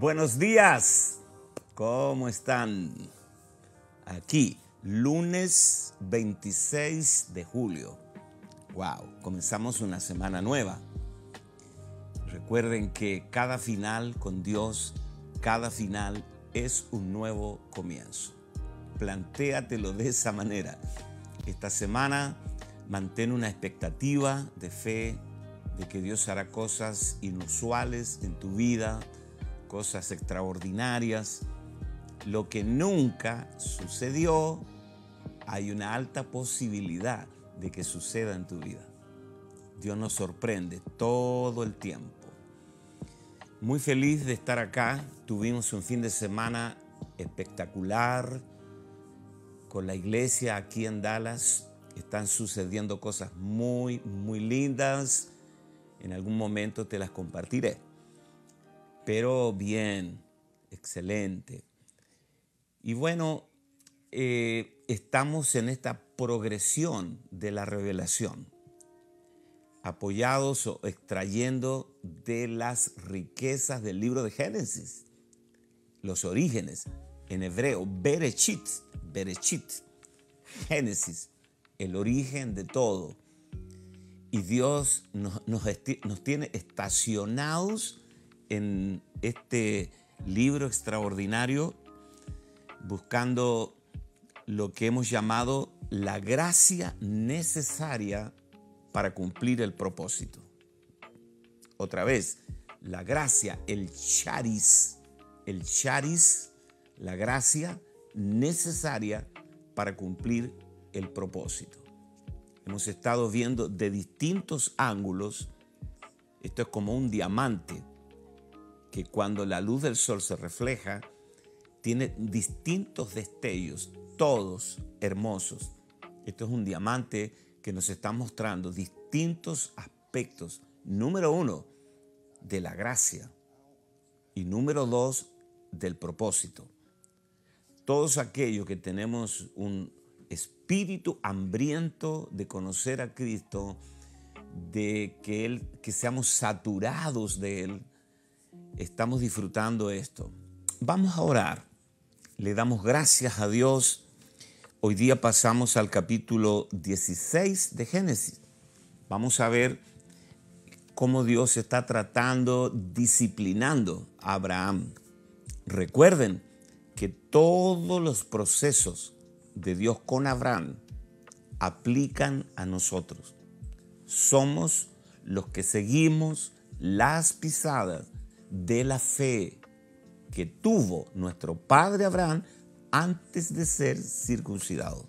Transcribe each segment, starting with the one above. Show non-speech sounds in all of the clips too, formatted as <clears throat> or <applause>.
Buenos días, ¿cómo están? Aquí, lunes 26 de julio. Wow, comenzamos una semana nueva. Recuerden que cada final con Dios, cada final es un nuevo comienzo. Plantéatelo de esa manera. Esta semana mantén una expectativa de fe de que Dios hará cosas inusuales en tu vida cosas extraordinarias. Lo que nunca sucedió, hay una alta posibilidad de que suceda en tu vida. Dios nos sorprende todo el tiempo. Muy feliz de estar acá. Tuvimos un fin de semana espectacular con la iglesia aquí en Dallas. Están sucediendo cosas muy, muy lindas. En algún momento te las compartiré. Pero bien, excelente. Y bueno, eh, estamos en esta progresión de la revelación, apoyados o extrayendo de las riquezas del libro de Génesis, los orígenes, en hebreo, Berechit, Berechit, Génesis, el origen de todo. Y Dios nos, nos, nos tiene estacionados en este libro extraordinario buscando lo que hemos llamado la gracia necesaria para cumplir el propósito. Otra vez, la gracia, el charis, el charis, la gracia necesaria para cumplir el propósito. Hemos estado viendo de distintos ángulos, esto es como un diamante, que cuando la luz del sol se refleja, tiene distintos destellos, todos hermosos. Esto es un diamante que nos está mostrando distintos aspectos. Número uno, de la gracia. Y número dos, del propósito. Todos aquellos que tenemos un espíritu hambriento de conocer a Cristo, de que, él, que seamos saturados de Él, estamos disfrutando esto. Vamos a orar. Le damos gracias a Dios. Hoy día pasamos al capítulo 16 de Génesis. Vamos a ver cómo Dios está tratando, disciplinando a Abraham. Recuerden que todos los procesos de Dios con Abraham aplican a nosotros. Somos los que seguimos las pisadas de la fe que tuvo nuestro padre Abraham antes de ser circuncidado.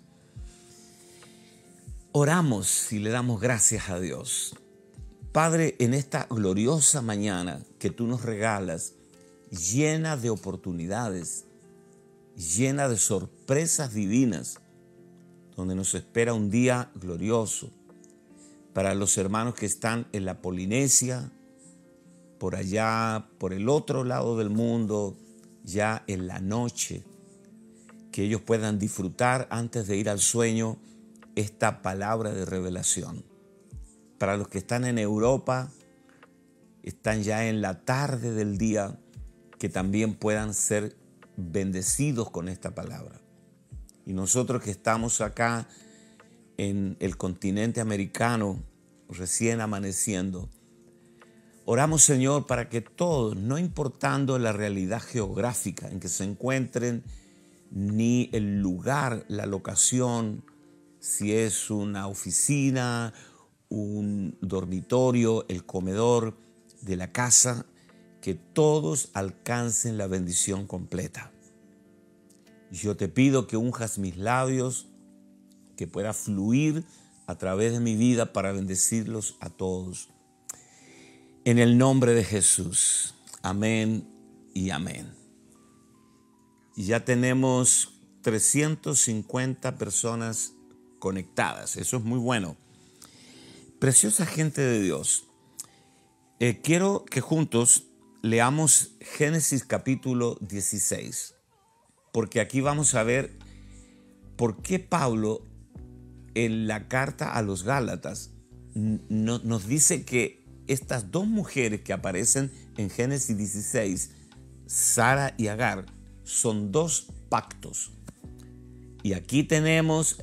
Oramos y le damos gracias a Dios. Padre, en esta gloriosa mañana que tú nos regalas, llena de oportunidades, llena de sorpresas divinas, donde nos espera un día glorioso para los hermanos que están en la Polinesia, por allá, por el otro lado del mundo, ya en la noche, que ellos puedan disfrutar antes de ir al sueño esta palabra de revelación. Para los que están en Europa, están ya en la tarde del día, que también puedan ser bendecidos con esta palabra. Y nosotros que estamos acá en el continente americano, recién amaneciendo, Oramos, Señor, para que todos, no importando la realidad geográfica en que se encuentren, ni el lugar, la locación, si es una oficina, un dormitorio, el comedor de la casa, que todos alcancen la bendición completa. Yo te pido que unjas mis labios, que pueda fluir a través de mi vida para bendecirlos a todos. En el nombre de Jesús. Amén y amén. Y ya tenemos 350 personas conectadas. Eso es muy bueno. Preciosa gente de Dios. Eh, quiero que juntos leamos Génesis capítulo 16, porque aquí vamos a ver por qué Pablo en la carta a los Gálatas nos dice que estas dos mujeres que aparecen en Génesis 16 Sara y Agar son dos pactos. Y aquí tenemos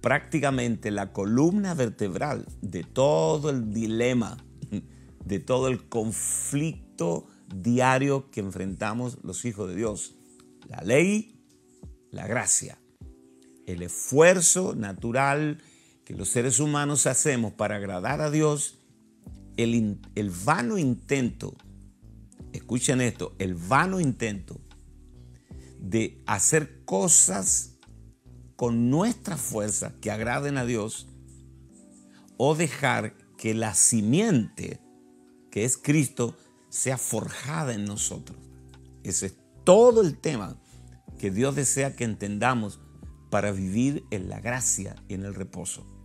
prácticamente la columna vertebral de todo el dilema, <laughs> de todo el conflicto diario que enfrentamos los hijos de Dios. La ley, la gracia, el esfuerzo natural que los seres humanos hacemos para agradar a Dios, el, vano intento, escuchen esto, el vano intento de hacer cosas con nuestra fuerza que agraden a Dios o dejar que la simiente, que es Cristo, sea forjada en nosotros. Ese es todo el tema que Dios desea que entendamos para vivir en la gracia y en el reposo.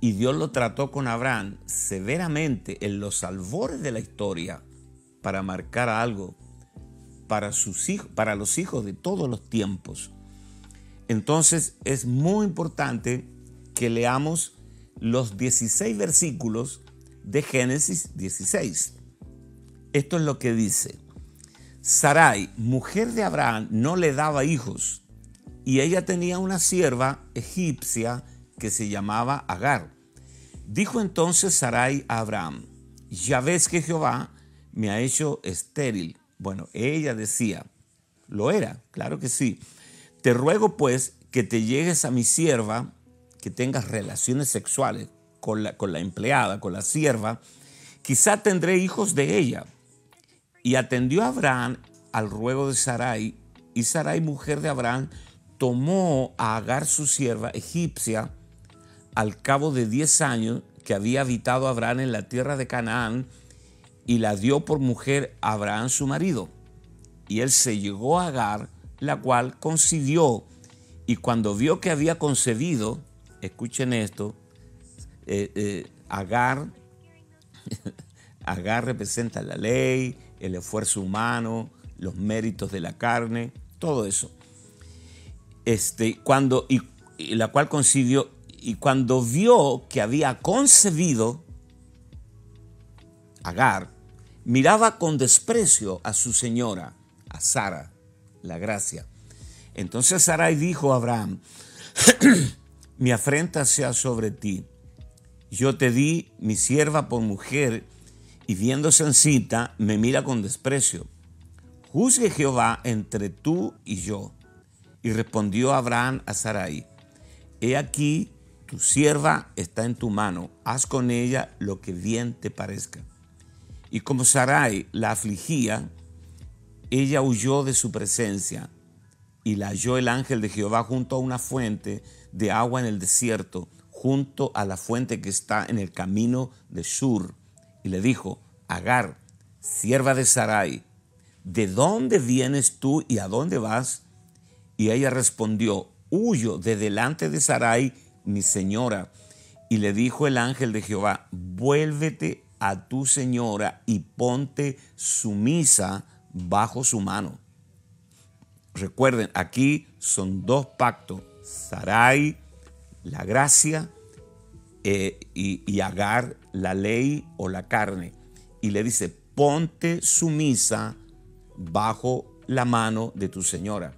Y Dios lo trató con Abraham severamente en los albores de la historia para marcar algo para sus hijos, para los hijos de todos los tiempos. Entonces es muy importante que leamos los 16 versículos de Génesis 16. Esto es lo que dice. Sarai, mujer de Abraham, no le daba hijos y ella tenía una sierva egipcia que se llamaba Agar. Dijo entonces Sarai a Abraham, ya ves que Jehová me ha hecho estéril. Bueno, ella decía, lo era, claro que sí. Te ruego pues que te llegues a mi sierva, que tengas relaciones sexuales con la, con la empleada, con la sierva, quizá tendré hijos de ella. Y atendió a Abraham al ruego de Sarai, y Sarai, mujer de Abraham, tomó a Agar su sierva egipcia al cabo de diez años que había habitado Abraham en la tierra de Canaán, y la dio por mujer a Abraham su marido. Y él se llegó a Agar, la cual concibió, y cuando vio que había concebido, escuchen esto, eh, eh, Agar, <laughs> Agar representa la ley, el esfuerzo humano, los méritos de la carne, todo eso. Este, cuando, y, la cual concibió, y cuando vio que había concebido, Agar, miraba con desprecio a su señora, a Sara, la gracia. Entonces Sarai dijo a Abraham, <clears throat> mi afrenta sea sobre ti. Yo te di mi sierva por mujer y viéndose en cita me mira con desprecio. Juzgue Jehová entre tú y yo. Y respondió Abraham a Sarai, he aquí, tu sierva está en tu mano, haz con ella lo que bien te parezca. Y como Sarai la afligía, ella huyó de su presencia y la halló el ángel de Jehová junto a una fuente de agua en el desierto, junto a la fuente que está en el camino de Sur. Y le dijo, Agar, sierva de Sarai, ¿de dónde vienes tú y a dónde vas? Y ella respondió, huyo de delante de Sarai, mi señora. Y le dijo el ángel de Jehová, vuélvete a tu señora y ponte sumisa bajo su mano. Recuerden, aquí son dos pactos, Sarai, la gracia, eh, y, y Agar, la ley o la carne. Y le dice, ponte sumisa bajo la mano de tu señora.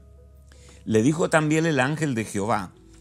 Le dijo también el ángel de Jehová,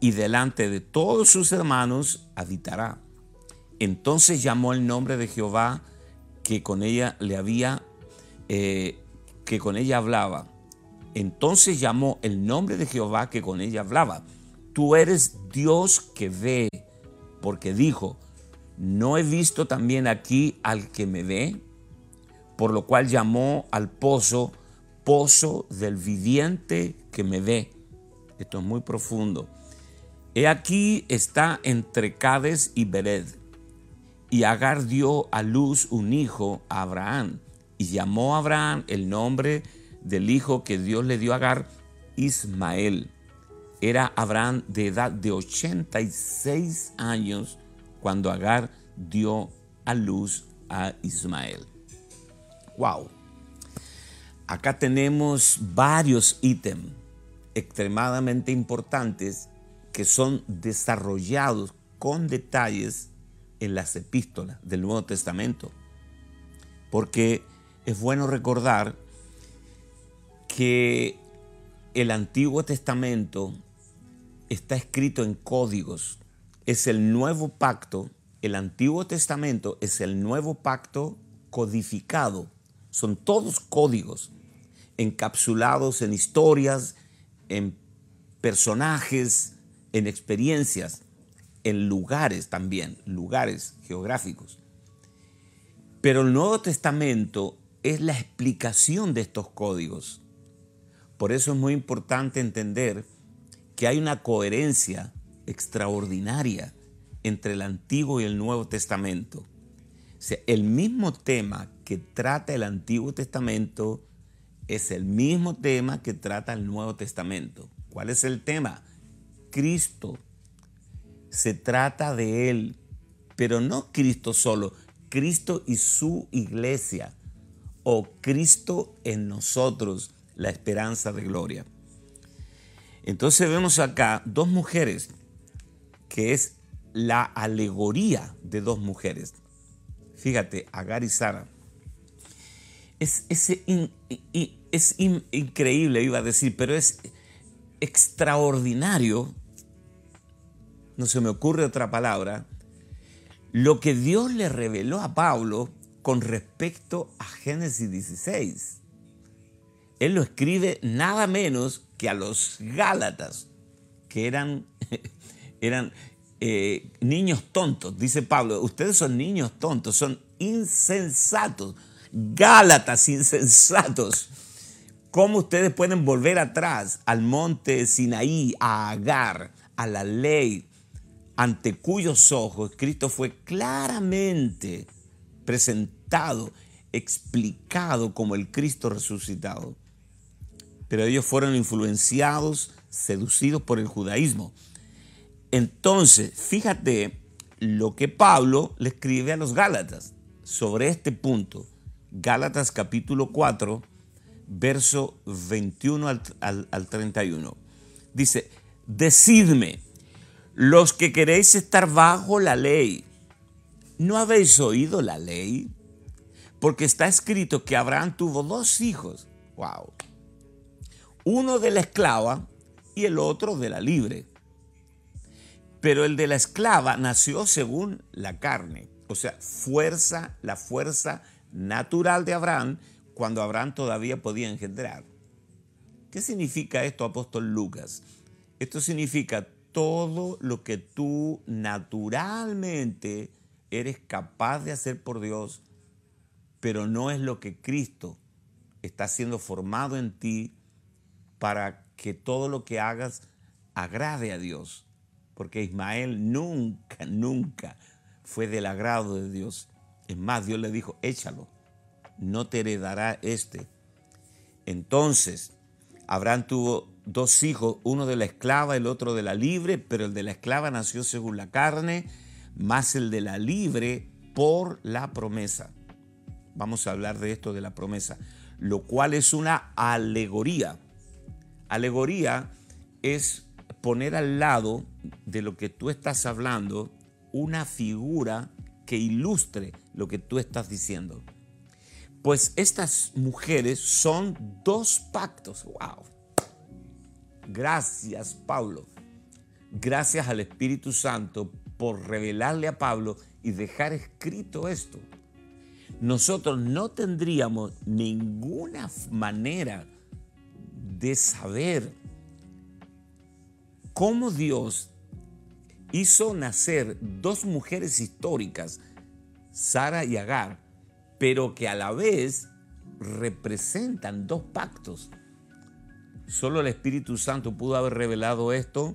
Y delante de todos sus hermanos habitará. Entonces llamó el nombre de Jehová que con ella le había eh, que con ella hablaba. Entonces llamó el nombre de Jehová que con ella hablaba. Tú eres Dios que ve, porque dijo, ¿no he visto también aquí al que me ve? Por lo cual llamó al pozo, pozo del viviente que me ve. Esto es muy profundo. He aquí está entre Cades y Bered. Y Agar dio a luz un hijo a Abraham y llamó a Abraham el nombre del hijo que Dios le dio a Agar, Ismael. Era Abraham de edad de 86 años cuando Agar dio a luz a Ismael. Wow. Acá tenemos varios ítems extremadamente importantes que son desarrollados con detalles en las epístolas del Nuevo Testamento. Porque es bueno recordar que el Antiguo Testamento está escrito en códigos. Es el nuevo pacto. El Antiguo Testamento es el nuevo pacto codificado. Son todos códigos encapsulados en historias, en personajes, en experiencias, en lugares también, lugares geográficos. Pero el Nuevo Testamento es la explicación de estos códigos. Por eso es muy importante entender que hay una coherencia extraordinaria entre el Antiguo y el Nuevo Testamento. El mismo tema que trata el Antiguo Testamento es el mismo tema que trata el Nuevo Testamento. ¿Cuál es el tema? Cristo. Se trata de Él, pero no Cristo solo, Cristo y su iglesia, o Cristo en nosotros, la esperanza de gloria. Entonces vemos acá dos mujeres, que es la alegoría de dos mujeres. Fíjate, Agar y Sara. Es, es, es increíble, iba a decir, pero es extraordinario, no se me ocurre otra palabra, lo que Dios le reveló a Pablo con respecto a Génesis 16. Él lo escribe nada menos que a los Gálatas, que eran, <laughs> eran eh, niños tontos, dice Pablo, ustedes son niños tontos, son insensatos, Gálatas insensatos. ¿Cómo ustedes pueden volver atrás al monte Sinaí, a Agar, a la ley, ante cuyos ojos Cristo fue claramente presentado, explicado como el Cristo resucitado? Pero ellos fueron influenciados, seducidos por el judaísmo. Entonces, fíjate lo que Pablo le escribe a los Gálatas sobre este punto. Gálatas capítulo 4, verso 21 al, 31. Dice, decidme, los que queréis estar bajo la ley, ¿no habéis oído la ley? Porque está escrito que Abraham tuvo dos hijos. Wow. Uno de la esclava y el otro de la libre. Pero el de la esclava nació según la carne, o sea, fuerza, la fuerza natural de Abraham cuando Abraham todavía podía engendrar. ¿Qué significa esto, apóstol Lucas? Esto significa todo lo que tú naturalmente eres capaz de hacer por Dios, pero no es lo que Cristo está siendo formado en ti para que todo lo que hagas agrade a Dios. Porque Ismael nunca, nunca fue del agrado de Dios. Es más, Dios le dijo, échalo no te heredará este. Entonces, Abraham tuvo dos hijos, uno de la esclava, el otro de la libre, pero el de la esclava nació según la carne, más el de la libre por la promesa. Vamos a hablar de esto de la promesa, lo cual es una alegoría. Alegoría es poner al lado de lo que tú estás hablando una figura que ilustre lo que tú estás diciendo. Pues estas mujeres son dos pactos. ¡Wow! Gracias, Pablo. Gracias al Espíritu Santo por revelarle a Pablo y dejar escrito esto. Nosotros no tendríamos ninguna manera de saber cómo Dios hizo nacer dos mujeres históricas, Sara y Agar, pero que a la vez representan dos pactos. Solo el Espíritu Santo pudo haber revelado esto,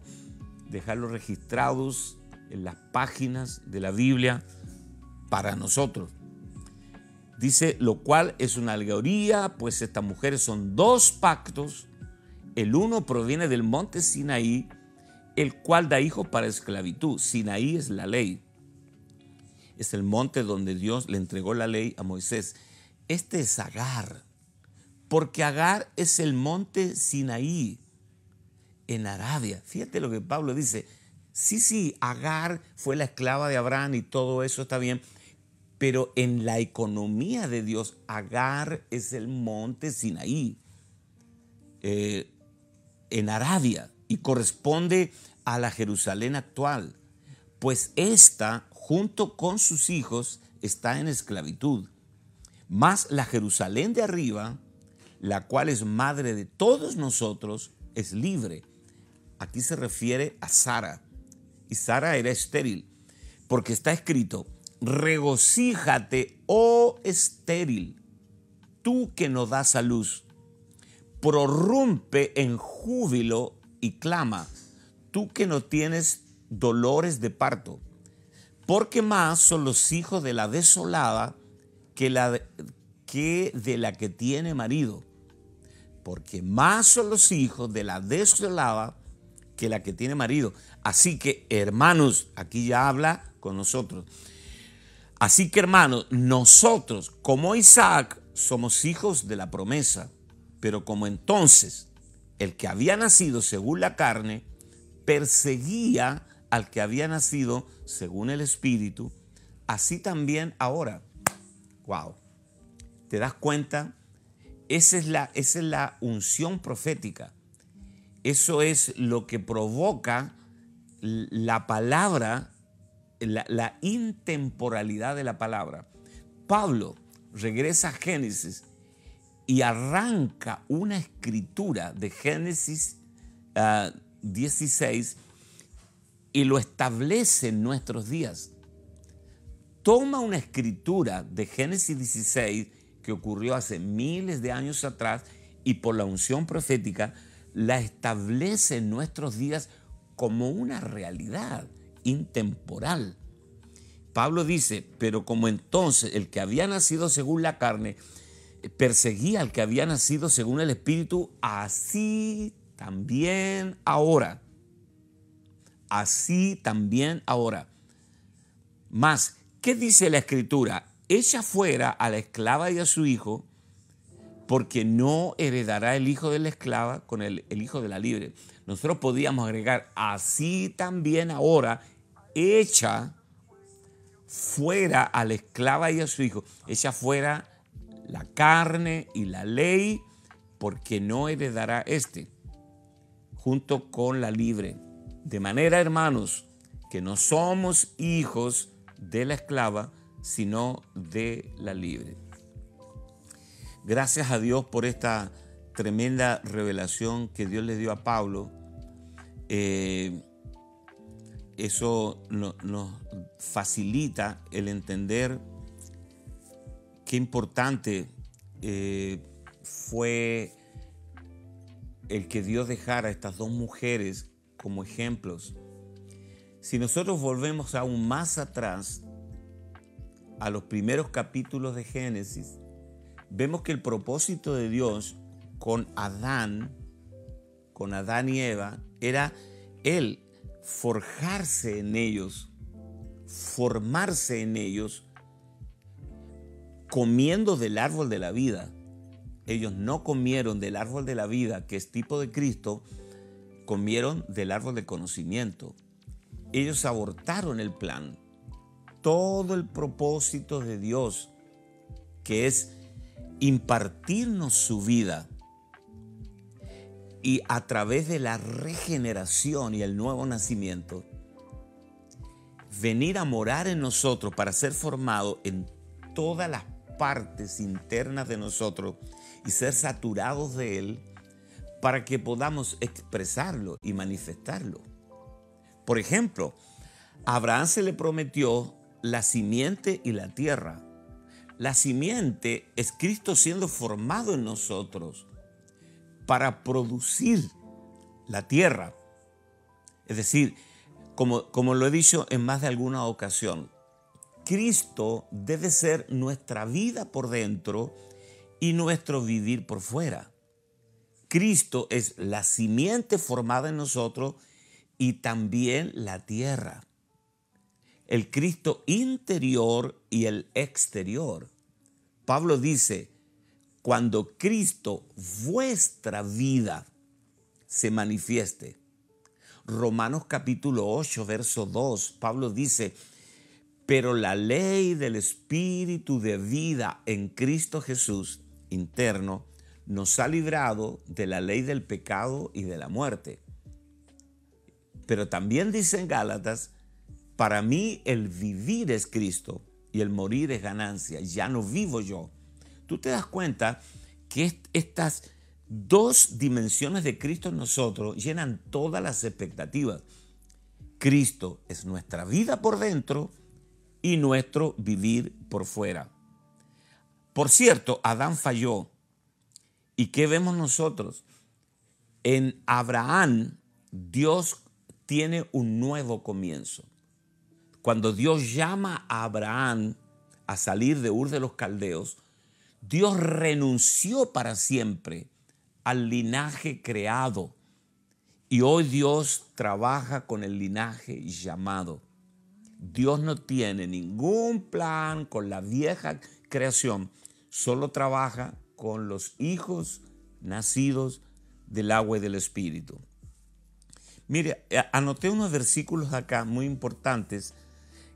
dejarlo registrados en las páginas de la Biblia para nosotros. Dice, lo cual es una alegoría, pues estas mujeres son dos pactos El uno proviene del monte Sinaí, el cual da hijos para esclavitud. Sinaí es la ley. Es el monte donde Dios le entregó la ley a Moisés. Este es Agar, porque Agar es el monte Sinaí en Arabia. Fíjate lo que Pablo dice. Sí, sí, Agar fue la esclava de Abraham y todo eso está bien, pero en la economía de Dios, Agar es el monte Sinaí, eh, en Arabia, y corresponde a la Jerusalén actual, pues ésta, junto con sus hijos, está en esclavitud. Más la Jerusalén de arriba, la cual es madre de todos nosotros, es libre. Aquí se refiere a Sara. Y Sara era estéril, porque está escrito, regocíjate, oh estéril, tú que no das a luz, prorrumpe en júbilo y clama, tú que no tienes dolores de parto, porque más son los hijos de la desolada que, la, que de la que tiene marido, porque más son los hijos de la desolada que la que tiene marido. Así que, hermanos, aquí ya habla con nosotros. Así que, hermanos, nosotros, como Isaac, somos hijos de la promesa, pero como entonces el que había nacido según la carne perseguía al que había nacido según el Espíritu, así también ahora. Wow. ¿Te das cuenta? Esa es la, esa es la unción profética. Eso es lo que provoca la palabra, la, intemporalidad de la palabra. Pablo regresa a Génesis y arranca una escritura de Génesis 16 ah, y lo establece en nuestros días. Toma una escritura de Génesis 16 que ocurrió hace miles de años atrás y por la unción profética la establece en nuestros días como una realidad intemporal. Pablo dice, pero como entonces el que había nacido según la carne perseguía al que había nacido según el Espíritu, así también ahora. Así también ahora. Más, ¿qué dice la Escritura? Echa fuera a la esclava y a su hijo porque no heredará el hijo de la esclava con el, hijo de la libre. Nosotros podíamos agregar, así también ahora, echa fuera a la esclava y a su hijo, echa fuera la carne y la ley, porque no heredará este, junto con la libre. De manera, hermanos, que no somos hijos de la esclava, sino de la libre. Gracias a Dios por esta tremenda revelación que Dios le dio a Pablo. Eh, eso nos facilita el entender qué importante eh, fue el que Dios dejara a estas dos mujeres como ejemplos. Si nosotros volvemos aún más atrás, a los primeros capítulos de Génesis, vemos que el propósito de Dios con Adán, con Adán y Eva, era Él forjarse en ellos, formarse en ellos, comiendo del árbol de la vida. Ellos no comieron del árbol de la vida, que es tipo de Cristo, comieron del árbol de conocimiento. Ellos abortaron el plan. Todo el propósito de Dios, que es impartirnos su vida y a través de la regeneración y el nuevo nacimiento, venir a morar en nosotros para ser formado en todas las partes internas de nosotros y ser saturados de Él para que podamos expresarlo y manifestarlo. Por ejemplo, a Abraham se le prometió la simiente y la tierra. La simiente es Cristo siendo formado en nosotros para producir la tierra. Es decir, como, como lo he dicho en más de alguna ocasión, Cristo debe ser nuestra vida por dentro y nuestro vivir por fuera. Cristo es la simiente formada en nosotros y también la tierra. El Cristo interior y el exterior. Pablo dice, cuando Cristo, vuestra vida, se manifieste. Romanos capítulo 8, verso 2, Pablo dice, pero la ley del Espíritu de vida en Cristo Jesús interno nos ha librado de la ley del pecado y de la muerte. Pero también dice en Gálatas, para mí el vivir es Cristo y el morir es ganancia, ya no vivo yo. Tú te das cuenta que estas dos dimensiones de Cristo en nosotros llenan todas las expectativas. Cristo es nuestra vida por dentro y nuestro vivir por fuera. Por cierto, Adán falló. ¿Y qué vemos nosotros? En Abraham, Dios tiene un nuevo comienzo. Cuando Dios llama a Abraham a salir de Ur de los Caldeos, Dios renunció para siempre al linaje creado. Y hoy Dios trabaja con el linaje llamado. Dios no tiene ningún plan con la vieja creación, solo trabaja con los hijos nacidos del agua y del espíritu. Mire, anoté unos versículos acá muy importantes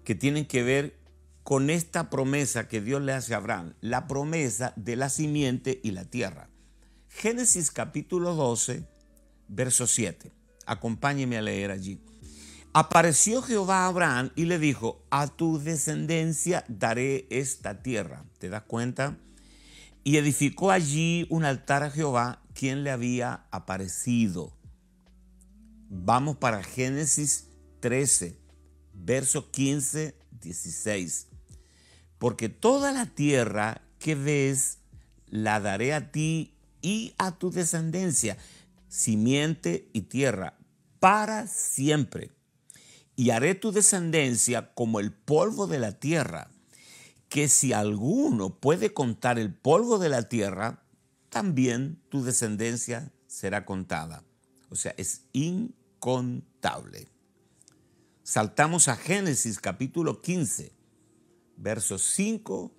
que tienen que ver con esta promesa que Dios le hace a Abraham, la promesa de la simiente y la tierra. Génesis capítulo 12, verso 7. Acompáñeme a leer allí. Apareció Jehová a Abraham y le dijo, a tu descendencia daré esta tierra. ¿Te das cuenta? Y edificó allí un altar a Jehová, quien le había aparecido. Vamos para Génesis 13, verso 15, 16. Porque toda la tierra que ves la daré a ti y a tu descendencia, simiente y tierra, para siempre. Y haré tu descendencia como el polvo de la tierra, que si alguno puede contar el polvo de la tierra, también tu descendencia será contada. O sea, es incontable. Saltamos a Génesis capítulo 15, versos 5,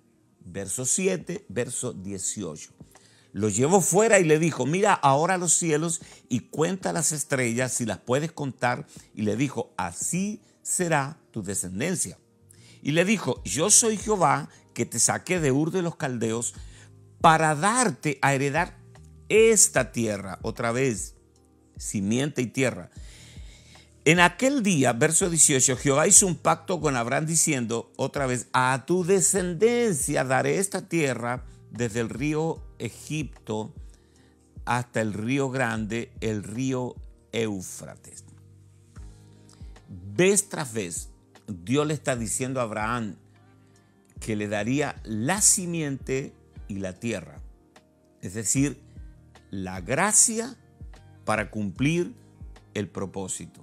verso 7, verso 18. Lo llevó fuera y le dijo, mira ahora los cielos y cuenta las estrellas si las puedes contar. Y le dijo, así será tu descendencia. Y le dijo, yo soy Jehová que te saqué de Ur de los Caldeos para darte a heredar esta tierra, otra vez, simiente y tierra. En aquel día, verso 18, Jehová hizo un pacto con Abraham diciendo, otra vez, a tu descendencia daré esta tierra desde el río Egipto hasta el río grande, el río Éufrates. Vez tras vez, Dios le está diciendo a Abraham que le daría la simiente y la tierra, es decir, la gracia para cumplir el propósito.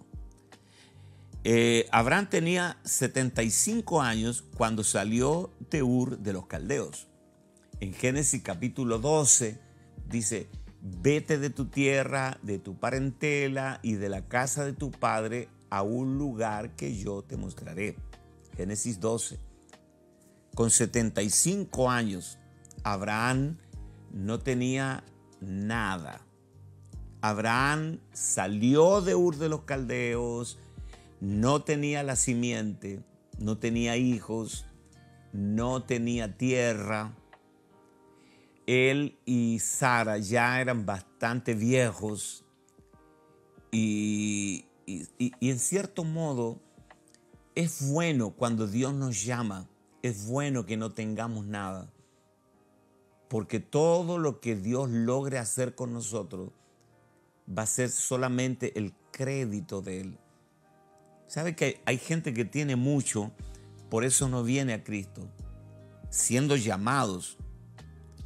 Eh, Abraham tenía 75 años cuando salió de Ur de los Caldeos en Génesis capítulo 12 dice, vete de tu tierra, de tu parentela y de la casa de tu padre a un lugar que yo te mostraré. Génesis 12. Con 75 años, Abraham no tenía nada. Abraham salió de Ur de los Caldeos, no tenía la simiente, no tenía hijos, no tenía tierra, él y Sara ya eran bastante viejos y, en cierto modo es bueno cuando Dios nos llama, es bueno que no tengamos nada, porque todo lo que Dios logre hacer con nosotros va a ser solamente el crédito de Él. ¿Sabe que hay gente que tiene mucho, por eso no viene a Cristo, siendo llamados?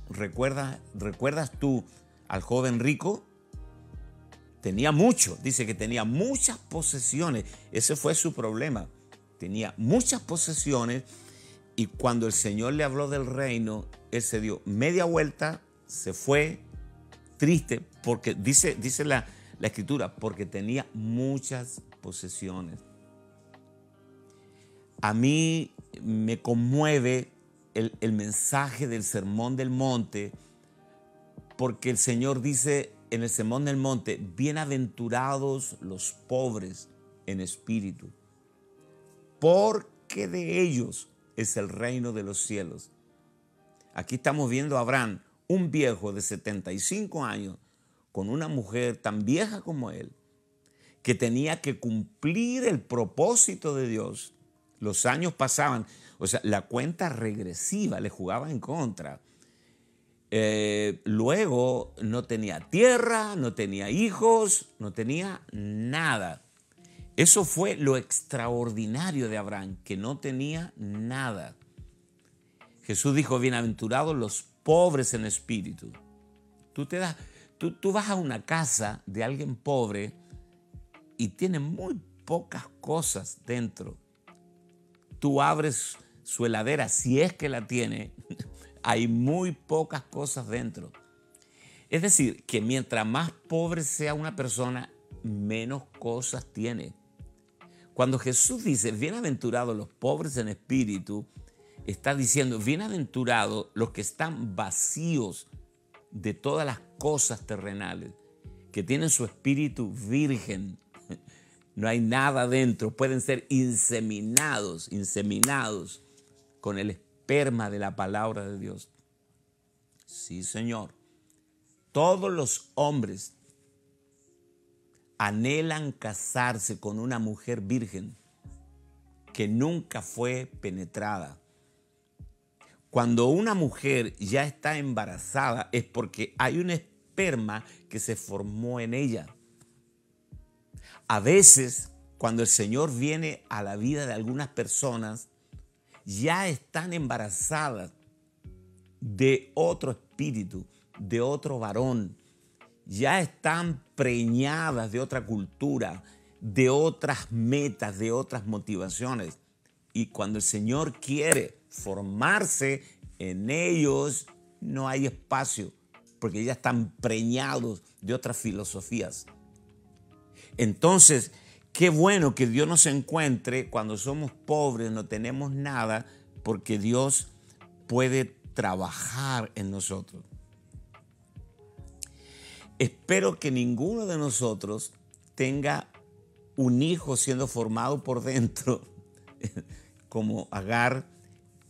¿Recuerdas, ¿Recuerdas tú al joven rico? Tenía mucho, dice que tenía muchas posesiones. Ese fue su problema. Tenía muchas posesiones y cuando el Señor le habló del reino, él se dio media vuelta, se fue triste porque dice, dice la, la escritura, porque tenía muchas posesiones. A mí me conmueve el, el, mensaje del Sermón del Monte, porque el Señor dice en el Sermón del Monte, bienaventurados los pobres en espíritu, porque de ellos es el reino de los cielos. Aquí estamos viendo a Abraham, un viejo de 75 años, con una mujer tan vieja como él, que tenía que cumplir el propósito de Dios. Los años pasaban, o sea, la cuenta regresiva le jugaba en contra. Eh, luego no tenía tierra, no tenía hijos, no tenía nada. Eso fue lo extraordinario de Abraham, que no tenía nada. Jesús dijo, bienaventurados los pobres en espíritu. Tú, te das, tú, tú vas a una casa de alguien pobre y tiene muy pocas cosas dentro. Tú abres su heladera, si es que la tiene, <laughs> hay muy pocas cosas dentro. Es decir, que mientras más pobre sea una persona, menos cosas tiene. Cuando Jesús dice, bienaventurados los pobres en espíritu, está diciendo, bienaventurados los que están vacíos de todas las cosas terrenales, que tienen su espíritu virgen. No hay nada dentro, pueden ser inseminados, inseminados con el esperma de la palabra de Dios. Sí, Señor. Todos los hombres anhelan casarse con una mujer virgen que nunca fue penetrada. Cuando una mujer ya está embarazada es porque hay un esperma que se formó en ella. A veces, cuando el Señor viene a la vida de algunas personas, ya están embarazadas de otro espíritu, de otro varón, ya están preñadas de otra cultura, de otras metas, de otras motivaciones. Y cuando el Señor quiere formarse en ellos, no hay espacio, porque ya están preñados de otras filosofías. Entonces, qué bueno que Dios nos encuentre cuando somos pobres, no tenemos nada, porque Dios puede trabajar en nosotros. Espero que ninguno de nosotros tenga un hijo siendo formado por dentro, <laughs> como Agar,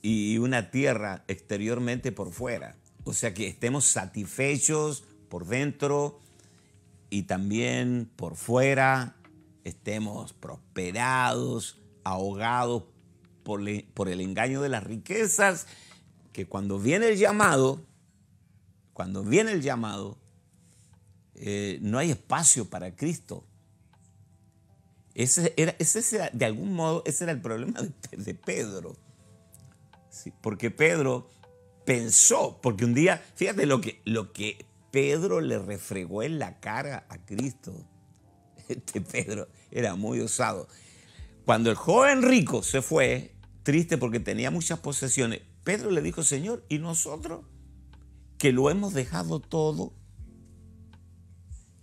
y una tierra exteriormente por fuera. O sea, que estemos satisfechos por dentro y también por fuera, estemos prosperados, ahogados por, el engaño de las riquezas, que cuando viene el llamado, cuando viene el llamado, eh, no hay espacio para Cristo. Ese era, de algún modo, ese era el problema de, Pedro. porque Pedro pensó, porque un día, fíjate lo que, lo que Pedro le refregó en la cara a Cristo. <laughs> Este Pedro era muy osado. Cuando el joven rico se fue, triste porque tenía muchas posesiones, Pedro le dijo, Señor, ¿y nosotros? Que lo hemos dejado todo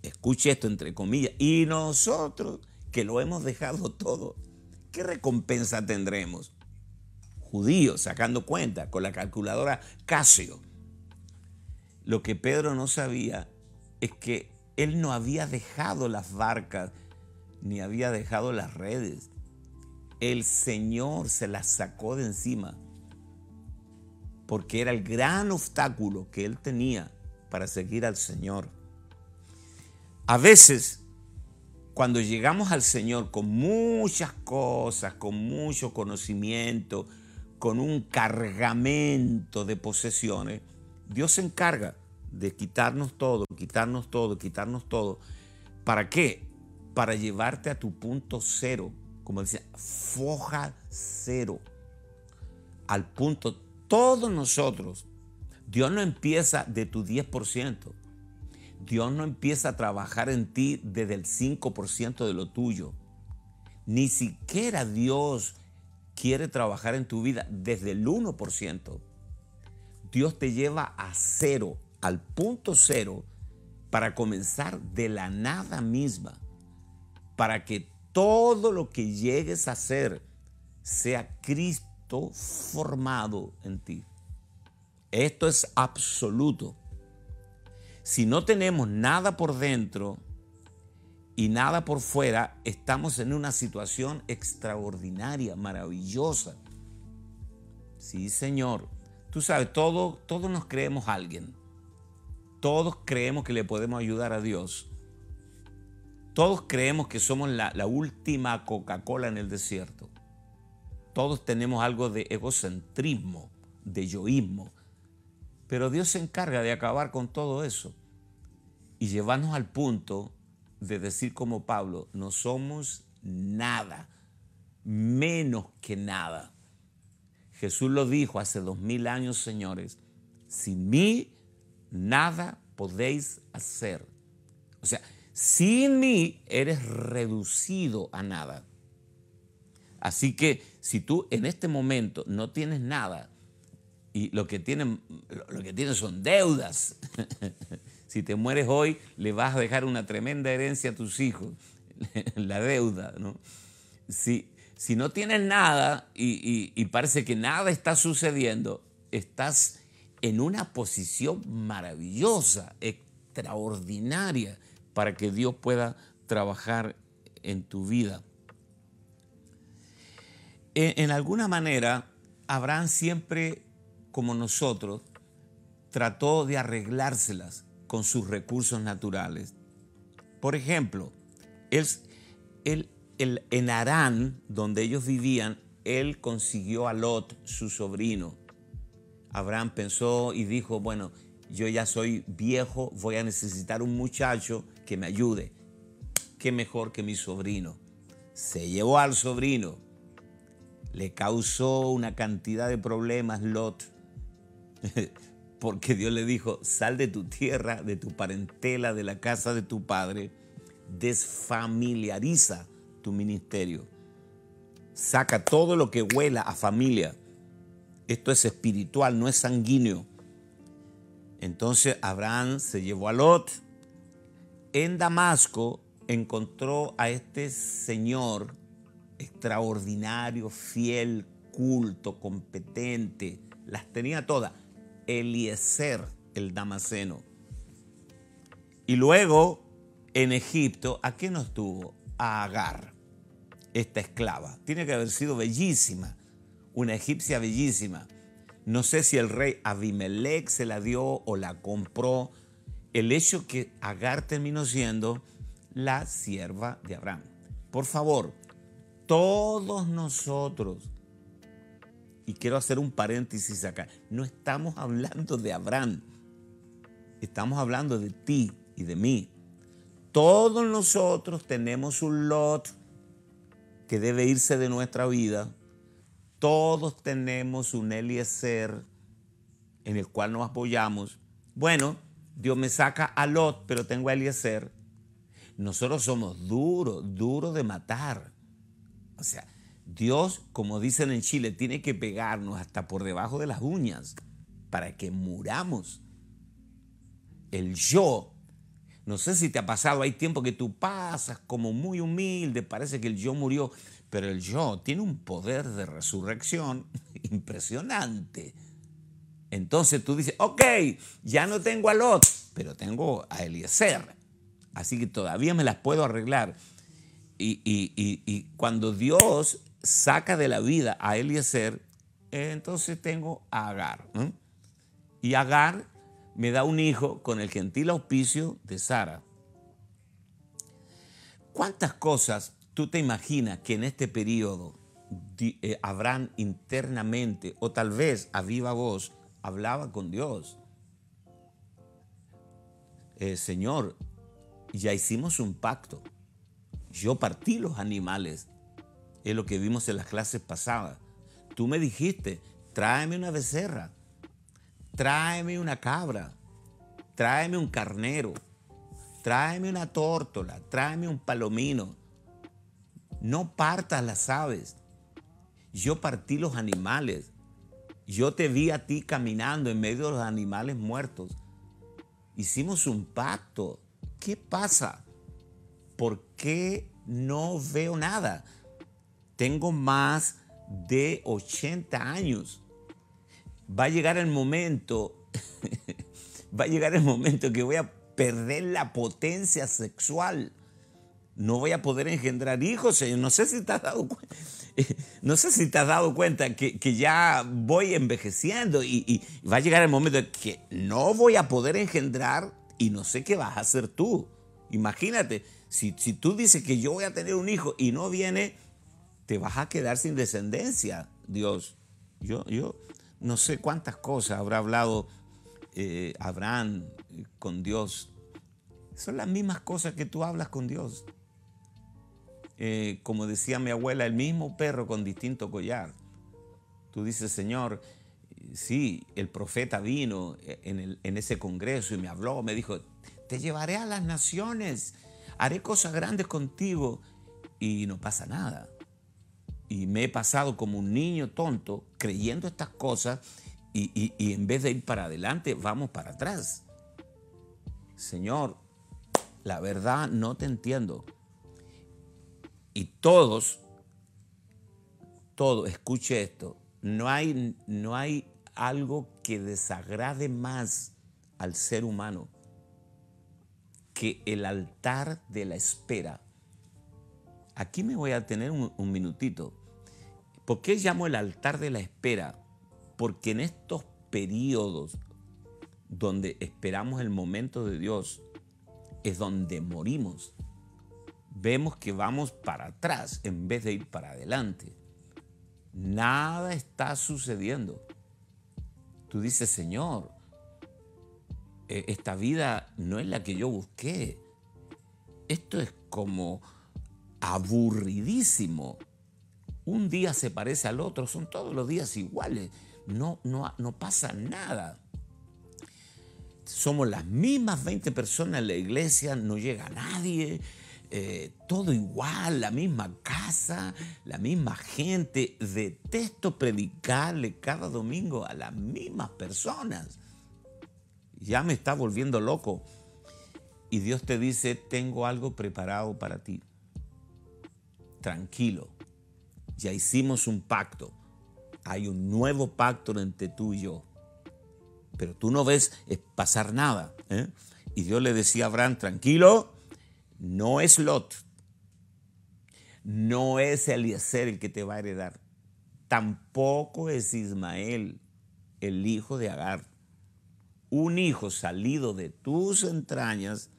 escuche esto entre comillas, y nosotros que lo hemos dejado todo, ¿qué recompensa tendremos? Judíos sacando cuenta con la calculadora Casio. Lo que Pedro no sabía es que él no había dejado las barcas ni había dejado las redes. El Señor se las sacó de encima porque era el gran obstáculo que él tenía para seguir al Señor. A veces, cuando llegamos al Señor con muchas cosas, con mucho conocimiento, con un cargamento de posesiones, Dios se encarga de quitarnos todo, quitarnos todo, quitarnos todo. ¿Para qué? Para llevarte a tu punto cero, como decía, foja cero. Al punto, todos nosotros, Dios no empieza de tu 10%. Dios no empieza a trabajar en ti desde el 5% de lo tuyo. Ni siquiera Dios quiere trabajar en tu vida desde el 1%. Dios te lleva a cero, al punto cero, para comenzar de la nada misma, para que todo lo que llegues a ser sea Cristo formado en ti. Esto es absoluto. Si no tenemos nada por dentro y nada por fuera, estamos en una situación extraordinaria, maravillosa. Sí, Señor. Tú sabes, todo, todos nos creemos alguien. Todos creemos que le podemos ayudar a Dios. Todos creemos que somos la, última Coca-Cola en el desierto. Todos tenemos algo de egocentrismo, de yoísmo. Pero Dios se encarga de acabar con todo eso y llevarnos al punto de decir como Pablo, no somos nada, menos que nada. Jesús lo dijo hace dos mil años, señores, sin mí nada podéis hacer. O sea, sin mí eres reducido a nada. Así que si tú en este momento no tienes nada, y lo que tienen, lo que son deudas. <laughs> si te mueres hoy, le vas a dejar una tremenda herencia a tus hijos, <laughs> la deuda, ¿no? Si, si no tienes nada y, y parece que nada está sucediendo, estás en una posición maravillosa, extraordinaria, para que Dios pueda trabajar en tu vida. En, alguna manera, Abraham siempre como nosotros, trató de arreglárselas con sus recursos naturales. Por ejemplo, en Arán, donde ellos vivían, él consiguió a Lot, su sobrino. Abraham pensó y dijo, bueno, yo ya soy viejo, voy a necesitar un muchacho que me ayude. ¿Qué mejor que mi sobrino? Se llevó al sobrino. Le causó una cantidad de problemas Lot <laughs> porque Dios le dijo, sal de tu tierra, de tu parentela, de la casa de tu padre, desfamiliariza tu ministerio. Saca todo lo que huela a familia. Esto es espiritual, no es sanguíneo. Entonces Abraham se llevó a Lot. En Damasco encontró a este señor extraordinario, fiel, culto, competente. Las tenía todas Eliezer el Damaseno. Y luego en Egipto, ¿a quién nos tuvo? A Agar, esta esclava. Tiene que haber sido bellísima, una egipcia bellísima. No sé si el rey Abimelech se la dio o la compró. El hecho que Agar terminó siendo la sierva de Abraham. Por favor, todos nosotros y quiero hacer un paréntesis acá. No estamos hablando de Abraham. Estamos hablando de ti y de mí. Todos nosotros tenemos un lot que debe irse de nuestra vida. Todos tenemos un Eliezer en el cual nos apoyamos. Bueno, Dios me saca a Lot, pero tengo a Eliezer. Nosotros somos duros, duros de matar. O sea, Dios, como dicen en Chile, tiene que pegarnos hasta por debajo de las uñas para que muramos. El yo, no sé si te ha pasado, hay tiempo que tú pasas como muy humilde, parece que el yo murió, pero el yo tiene un poder de resurrección <laughs> impresionante. Entonces tú dices, ok, ya no tengo a Lot, pero tengo a Eliezer. Así que todavía me las puedo arreglar. Y, cuando Dios saca de la vida a Eliezer, entonces tengo a Agar. Y Agar me da un hijo con el gentil auspicio de Sara. ¿Cuántas cosas tú te imaginas que en este periodo eh, Abraham internamente o tal vez a viva voz hablaba con Dios? Eh, Señor, ya hicimos un pacto. Yo partí los animales es lo que vimos en las clases pasadas. Tú me dijiste, tráeme una becerra, tráeme una cabra, tráeme un carnero, tráeme una tórtola, tráeme un palomino. No partas las aves. Yo partí los animales. Yo te vi a ti caminando en medio de los animales muertos. hicimos un pacto. ¿Qué pasa? ¿Por qué no veo nada? Tengo más de 80 años. Va a llegar el momento, <laughs> va a llegar el momento que voy a perder la potencia sexual. No voy a poder engendrar hijos. No sé si te has dado cuenta. <laughs> No sé si te has dado cuenta que, ya voy envejeciendo y, va a llegar el momento que no voy a poder engendrar y no sé qué vas a hacer tú. Imagínate, si, si tú dices que yo voy a tener un hijo y no viene, te vas a quedar sin descendencia, Dios. Yo, yo no sé cuántas cosas habrá hablado eh, Abraham con Dios. Son las mismas cosas que tú hablas con Dios. Eh, como decía mi abuela, el mismo perro con distinto collar. Tú dices, Señor, sí, el profeta vino en, en ese congreso y me habló, me dijo, te llevaré a las naciones, haré cosas grandes contigo y no pasa nada. Y me he pasado como un niño tonto creyendo estas cosas y, en vez de ir para adelante, vamos para atrás. Señor, la verdad no te entiendo. Y todos, todo, escuche esto, no hay, no hay algo que desagrade más al ser humano que el altar de la espera. Aquí me voy a tener un, minutito. ¿Por qué llamo el altar de la espera? Porque en estos periodos donde esperamos el momento de Dios, es donde morimos. Vemos que vamos para atrás en vez de ir para adelante. Nada está sucediendo. Tú dices, Señor, eh, esta vida no es la que yo busqué. Esto es como aburridísimo. Un día se parece al otro, son todos los días iguales. No, no, no pasa nada. Somos las mismas 20 personas en la iglesia, no llega nadie, eh, todo igual, la misma casa, la misma gente. Detesto predicarle cada domingo a las mismas personas ya me está volviendo loco. Y Dios te dice, tengo algo preparado para ti. Tranquilo, ya hicimos un pacto. Hay un nuevo pacto entre tú y yo. Pero tú no ves pasar nada. ¿eh? Y Dios le decía a Abraham, tranquilo, no es Lot. No es Eliezer el que te va a heredar. Tampoco es Ismael, el hijo de Agar un hijo salido de tus entrañas,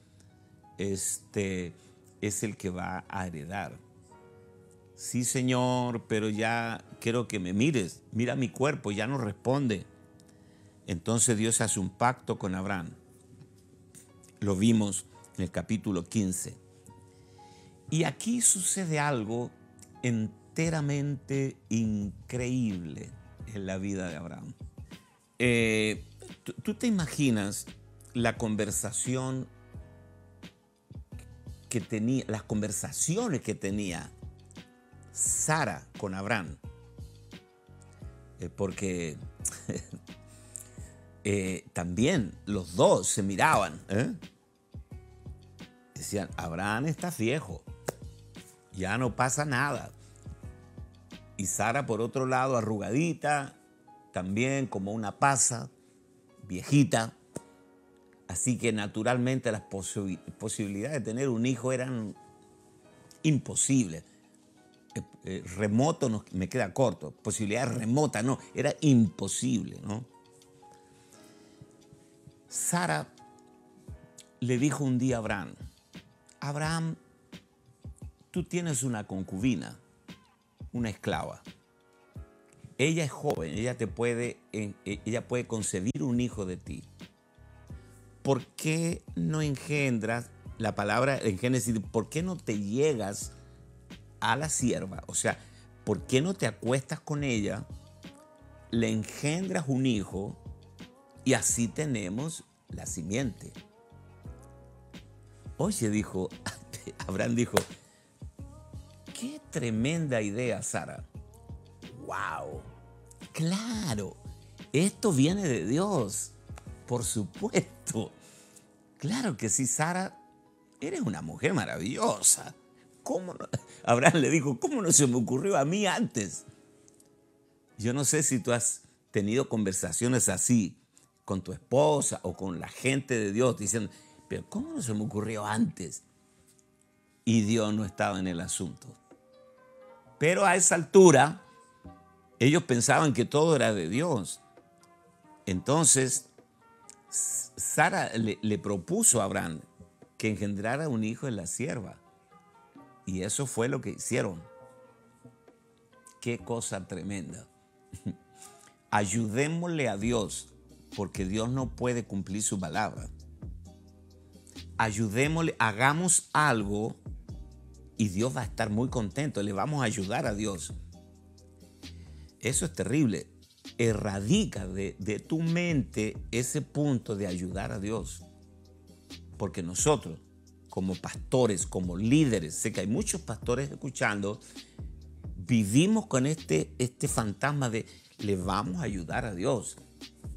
este es el que va a heredar. Sí, Señor, pero ya quiero que me mires. Mira mi cuerpo, ya no responde. Entonces Dios hace un pacto con Abraham. Lo vimos en el capítulo 15. Y aquí sucede algo enteramente increíble en la vida de Abraham. Eh, ¿Tú, te imaginas la conversación que tenía, las conversaciones que tenía Sara con Abraham? Eh, porque <laughs> eh, también los dos se miraban. Decían, Abraham está viejo, ya no pasa nada. Y Sara, por otro lado, arrugadita, también como una pasa viejita, así que naturalmente las posibilidades de tener un hijo eran imposibles. Eh, eh, remoto me queda corto, posibilidad remota, no, era imposible. Sara le dijo un día a Abraham, Abraham, tú tienes una concubina, una esclava ella es joven, ella te puede, eh, ella puede concebir un hijo de ti. ¿Por qué no engendras la palabra en Génesis? ¿Por qué no te llegas a la sierva? O sea, ¿por qué no te acuestas con ella, le engendras un hijo y así tenemos la simiente? Oye, dijo, <laughs> Abraham dijo, qué tremenda idea, Sara. ¡Wow! Claro, esto viene de Dios, por supuesto. Claro que sí, Sara, eres una mujer maravillosa. ¿Cómo <laughs> Abraham le dijo, ¿cómo no se me ocurrió a mí antes? Yo no sé si tú has tenido conversaciones así con tu esposa o con la gente de Dios diciendo, pero ¿cómo no se me ocurrió antes? Y Dios no estaba en el asunto. Pero a esa altura, ellos pensaban que todo era de Dios. Entonces, Sara le, le propuso a Abraham que engendrara un hijo en la sierva. Y eso fue lo que hicieron. Qué cosa tremenda. <laughs> Ayudémosle a Dios, porque Dios no puede cumplir su palabra. Ayudémosle, hagamos algo y Dios va a estar muy contento. Le vamos a ayudar a Dios. Eso es terrible. Erradica de, de tu mente ese punto de ayudar a Dios. Porque nosotros, como pastores, como líderes, sé que hay muchos pastores escuchando, vivimos con este, este fantasma de le vamos a ayudar a Dios.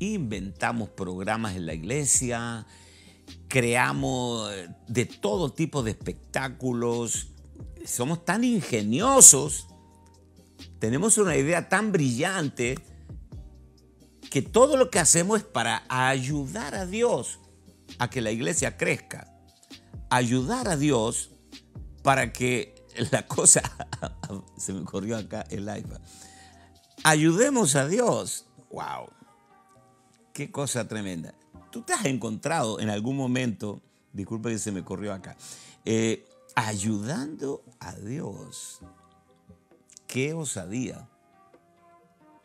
Inventamos programas en la iglesia, creamos de todo tipo de espectáculos, somos tan ingeniosos, tenemos una idea tan brillante que todo lo que hacemos es para ayudar a Dios a que la iglesia crezca, ayudar a Dios para que <laughs> la cosa, <laughs> se me corrió acá el iPad, ayudemos a Dios. ¡Wow! Qué cosa tremenda. Tú te has encontrado en algún momento, disculpe que se me corrió acá, eh, ayudando a Dios. Qué osadía.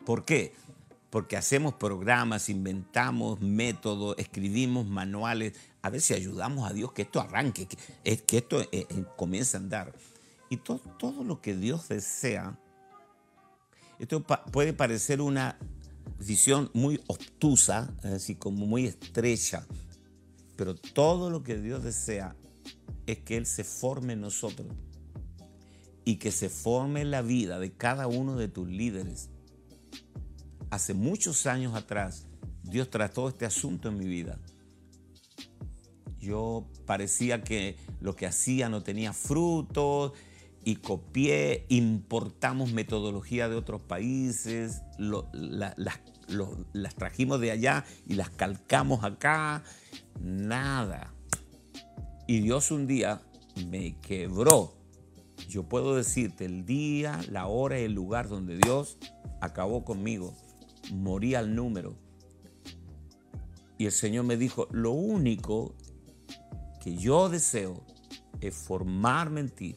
¿Por qué? Porque hacemos programas, inventamos métodos, escribimos manuales, a ver si ayudamos a Dios que esto arranque, que, que esto eh, eh, comience a andar. Y todo lo que Dios desea, esto puede parecer una visión muy obtusa, así como muy estrecha, pero todo lo que Dios desea es que Él se forme en nosotros y que se forme la vida de cada uno de tus líderes. Hace muchos años atrás, Dios trató este asunto en mi vida. Yo parecía que lo que hacía no tenía fruto y copié, importamos metodología de otros países, las trajimos de allá y las calcamos acá. Nada. Y Dios un día me quebró. Yo puedo decirte el día, la hora y el lugar donde Dios acabó conmigo. Morí al número. Y el Señor me dijo, lo único que yo deseo es formarme en ti.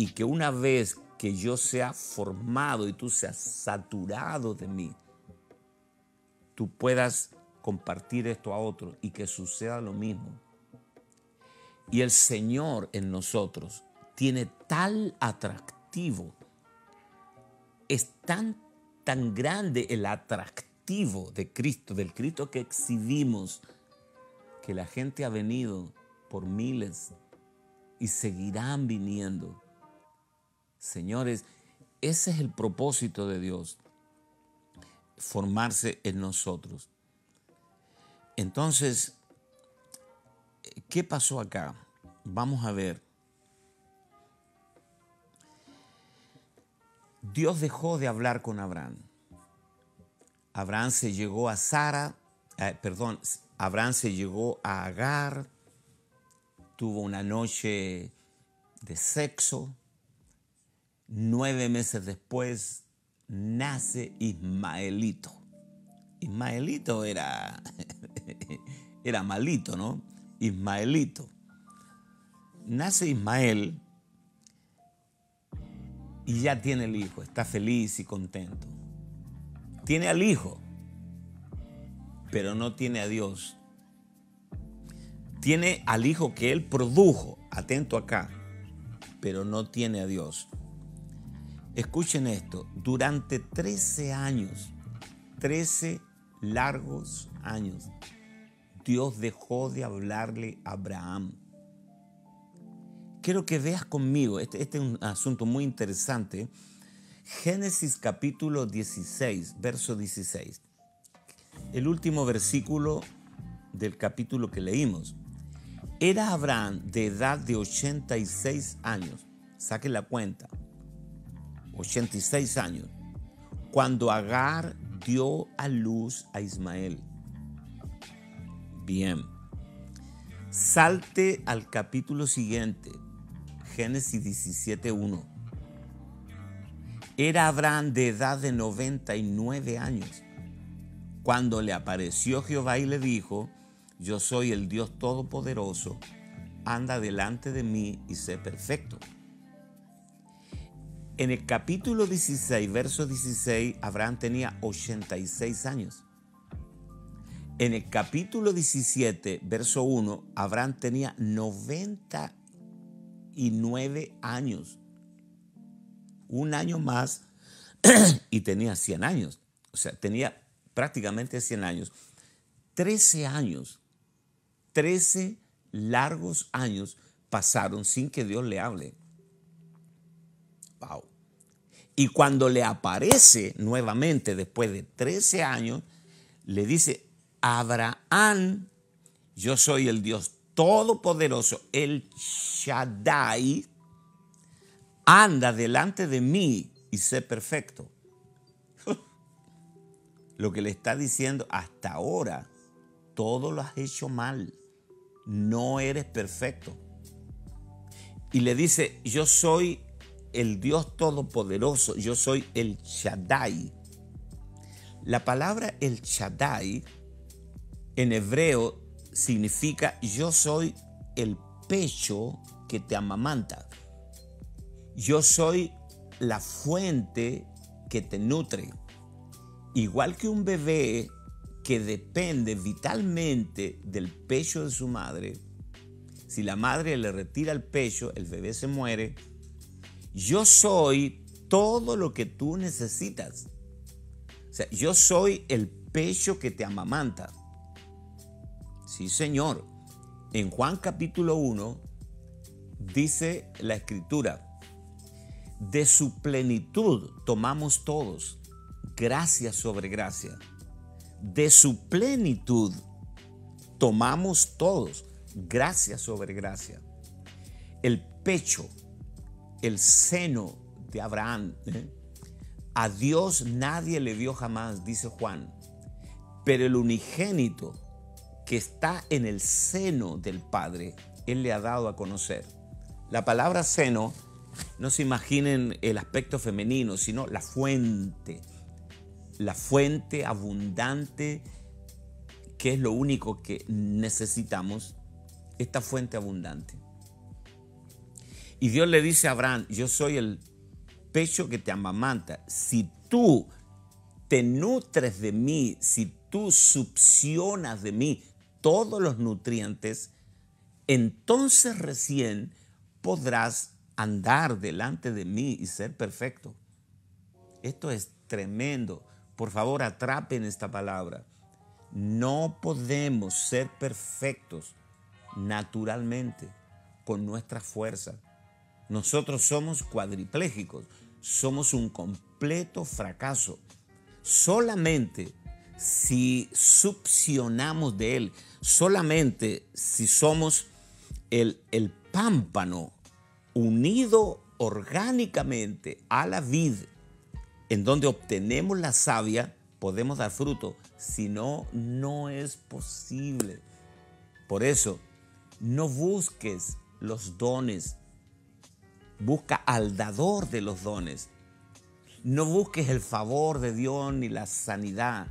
Y que una vez que yo sea formado y tú seas saturado de mí, tú puedas compartir esto a otros y que suceda lo mismo. Y el Señor en nosotros tiene tal atractivo, es tan, tan grande el atractivo de Cristo, del Cristo que exhibimos, que la gente ha venido por miles y seguirán viniendo. Señores, ese es el propósito de Dios, formarse en nosotros. Entonces, ¿Qué pasó acá? Vamos a ver. Dios dejó de hablar con Abraham. Abraham se llegó a Sara, eh, perdón, Abraham se llegó a Agar, tuvo una noche de sexo. Nueve meses después nace Ismaelito. Ismaelito era, <laughs> era malito, ¿no? Ismaelito. Nace Ismael y ya tiene el hijo, está feliz y contento. Tiene al hijo, pero no tiene a Dios. Tiene al hijo que él produjo, atento acá, pero no tiene a Dios. Escuchen esto, durante 13 años, 13 largos años, Dios dejó de hablarle a Abraham. Quiero que veas conmigo, este, este, es un asunto muy interesante. Génesis capítulo 16, verso 16. El último versículo del capítulo que leímos. Era Abraham de edad de 86 años. Saquen la cuenta. 86 años. Cuando Agar dio a luz a Ismael. Bien. Salte al capítulo siguiente. Génesis 17.1. Era Abraham de edad de 99 años cuando le apareció Jehová y le dijo, yo soy el Dios Todopoderoso, anda delante de mí y sé perfecto. En el capítulo 16, verso 16, Abraham tenía 86 años. En el capítulo 17, verso 1, Abraham tenía 99 años. Un año más <clears throat> y tenía 100 años. O sea, tenía prácticamente 100 años. 13 años 13 largos años pasaron sin que Dios le hable. Wow. Y cuando le aparece nuevamente después de 13 años, le dice, Abraham, yo soy el Dios Todopoderoso, el Shaddai, anda delante de mí y sé perfecto. <laughs> Lo que le está diciendo hasta ahora, todo lo has hecho mal no eres perfecto. Y le dice, yo soy el Dios Todopoderoso, yo soy el Shaddai. La palabra el Shaddai en hebreo significa yo soy el pecho que te amamanta. Yo soy la fuente que te nutre. Igual que un bebé que depende vitalmente del pecho de su madre, si la madre le retira el pecho, el bebé se muere. Yo soy todo lo que tú necesitas. O sea, yo soy el pecho que te amamanta. Sí, Señor. En Juan capítulo 1 dice la escritura, de su plenitud tomamos todos, gracia sobre gracia de su plenitud tomamos todos, gracia sobre gracia. El pecho, el seno de Abraham, ¿eh? a Dios nadie le dio jamás, dice Juan, pero el unigénito que está en el seno del Padre, Él le ha dado a conocer. La palabra seno, no se imaginen el aspecto femenino, sino la fuente, la fuente abundante, que es lo único que necesitamos, esta fuente abundante. Y Dios le dice a Abraham, yo soy el pecho que te amamanta. Si tú te nutres de mí, si tú succionas de mí todos los nutrientes, entonces recién podrás andar delante de mí y ser perfecto. Esto es tremendo. Por favor, atrapen esta palabra. No podemos ser perfectos naturalmente con nuestra fuerza. Nosotros somos cuadriplégicos, somos un completo fracaso. Solamente si succionamos de él, solamente si somos el, el pámpano unido orgánicamente a la vid en donde obtenemos la savia, podemos dar fruto. Si no, no es posible. Por eso, no busques los dones. Busca al dador de los dones. No busques el favor de Dios ni la sanidad.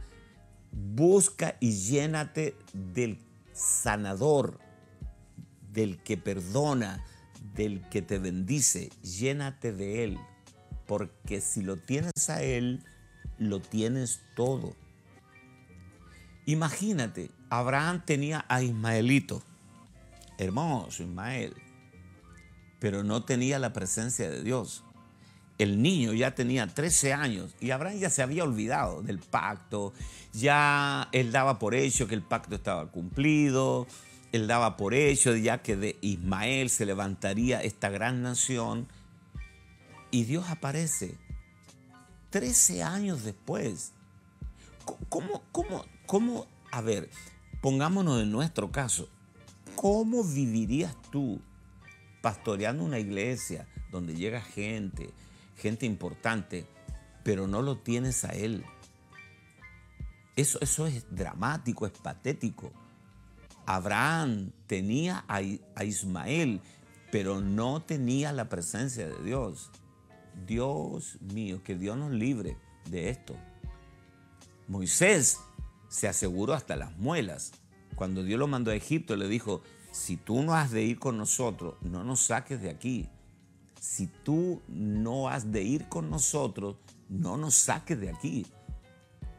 Busca y llénate del sanador, del que perdona, del que te bendice. Llénate de él porque si lo tienes a Él, lo tienes todo. Imagínate, Abraham tenía a Ismaelito, hermoso Ismael, pero no tenía la presencia de Dios. El niño ya tenía 13 años y Abraham ya se había olvidado del pacto, ya él daba por hecho que el pacto estaba cumplido, él daba por hecho ya que de Ismael se levantaría esta gran nación y Dios aparece 13 años después. ¿Cómo, cómo, cómo? A ver, pongámonos en nuestro caso. ¿Cómo vivirías tú pastoreando una iglesia donde llega gente, gente importante, pero no lo tienes a Él? Eso, eso es dramático, es patético. Abraham tenía a, a Ismael, pero no tenía la presencia de Dios. Dios mío, que Dios nos libre de esto. Moisés se aseguró hasta las muelas. Cuando Dios lo mandó a Egipto, le dijo, si tú no has de ir con nosotros, no nos saques de aquí. Si tú no has de ir con nosotros, no nos saques de aquí.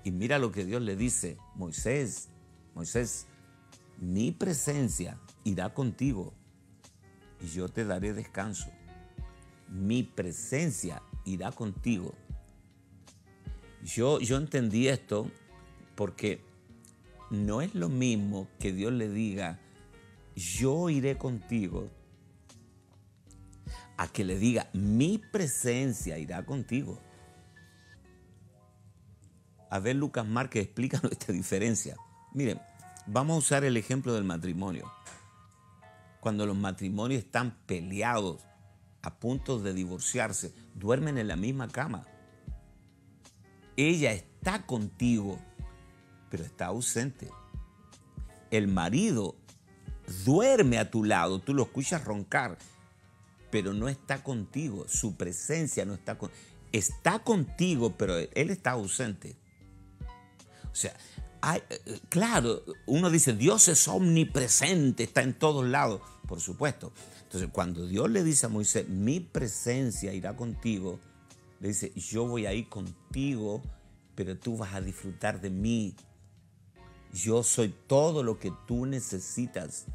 Y mira lo que Dios le dice, Moisés, Moisés, mi presencia irá contigo y yo te daré descanso. Mi presencia irá contigo. Yo, yo entendí esto porque no es lo mismo que Dios le diga, yo iré contigo, a que le diga, mi presencia irá contigo. A ver, Lucas Márquez, explícanos esta diferencia. Miren, vamos a usar el ejemplo del matrimonio. Cuando los matrimonios están peleados, a punto de divorciarse, duermen en la misma cama. Ella está contigo, pero está ausente. El marido duerme a tu lado, tú lo escuchas roncar, pero no está contigo, su presencia no está con está contigo, pero él está ausente. O sea, claro, uno dice, Dios es omnipresente, está en todos lados, por supuesto. Entonces, cuando Dios le dice a Moisés, mi presencia irá contigo, le dice, yo voy a ir contigo, pero tú vas a disfrutar de mí. Yo soy todo lo que tú necesitas.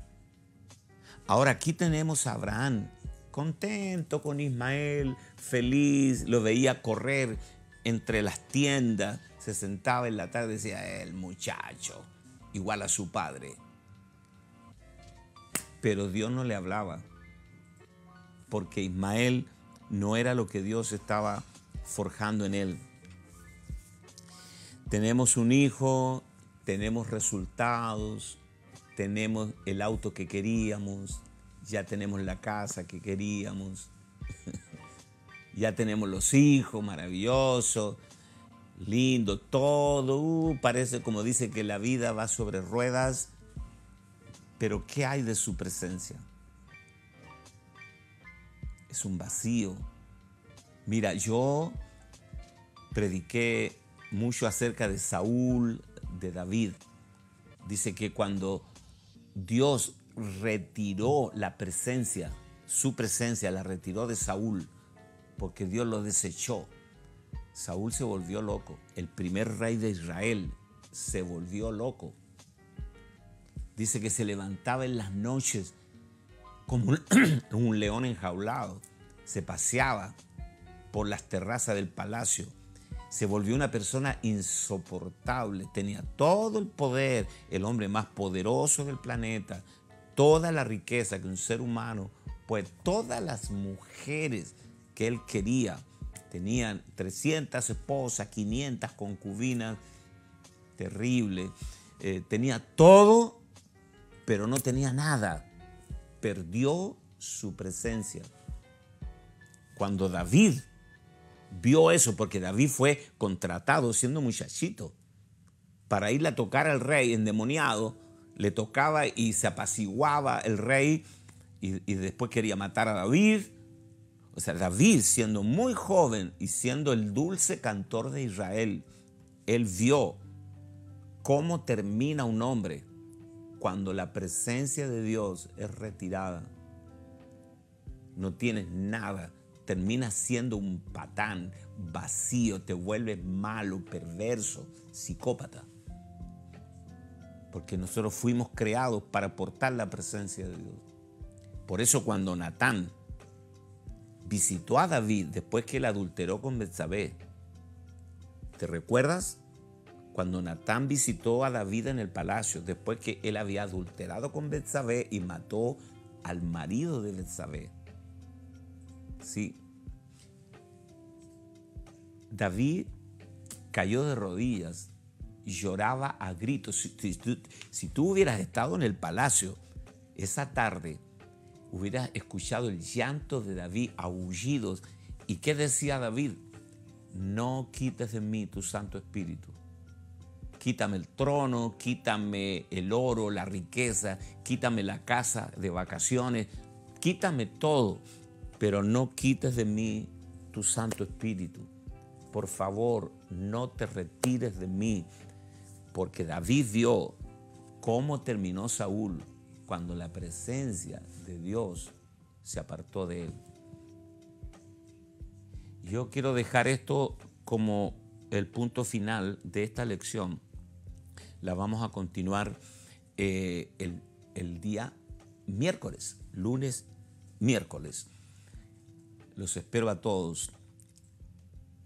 Ahora aquí tenemos a Abraham, contento con Ismael, feliz, lo veía correr entre las tiendas, se sentaba en la tarde y decía, el muchacho, igual a su padre. Pero Dios no le hablaba, porque Ismael no era lo que Dios estaba forjando en él. Tenemos un hijo, tenemos resultados, tenemos el auto que queríamos, ya tenemos la casa que queríamos, <laughs> ya tenemos los hijos, maravilloso, lindo, todo, uh, parece como dice que la vida va sobre ruedas, pero ¿qué hay de su presencia? Es un vacío. Mira, yo prediqué mucho acerca de Saúl, de David. Dice que cuando Dios retiró la presencia, su presencia la retiró de Saúl, porque Dios lo desechó Saúl se volvió loco. El primer rey de Israel se volvió loco. Dice que se levantaba en las noches como un, <clears throat> león enjaulado. Se paseaba por las terrazas del palacio. Se volvió una persona insoportable. Tenía todo el poder, el hombre más poderoso del planeta, toda la riqueza que un ser humano, pues todas las mujeres que él quería Tenían 300 esposas, 500 concubinas, terrible. Eh, tenía todo, pero no tenía nada. Perdió su presencia. Cuando David vio eso, porque David fue contratado siendo muchachito para irle a tocar al rey endemoniado, le tocaba y se apaciguaba el rey y, y después quería matar a David o sea, David, siendo muy joven y siendo el dulce cantor de Israel, él vio cómo termina un hombre cuando la presencia de Dios es retirada. No tienes nada, terminas siendo un patán, vacío, te vuelves malo, perverso, psicópata. Porque nosotros fuimos creados para portar la presencia de Dios. Por eso cuando Natán visitó a David después que él adulteró con Betsabé. ¿Te recuerdas? Cuando Natán visitó a David en el palacio después que él había adulterado con Betsabé y mató al marido de Betsabé. Sí. David cayó de rodillas lloraba a gritos. Si, tú hubieras estado en el palacio esa tarde, hubieras escuchado el llanto de David, aullidos. ¿Y qué decía David? No quites de mí tu Santo Espíritu. Quítame el trono, quítame el oro, la riqueza, quítame la casa de vacaciones, quítame todo, pero no quites de mí tu Santo Espíritu. Por favor, no te retires de mí, porque David vio cómo terminó Saúl cuando la presencia de Dios se apartó de él. Yo quiero dejar esto como el punto final de esta lección la vamos a continuar eh, el, día miércoles, lunes, miércoles. Los espero a todos.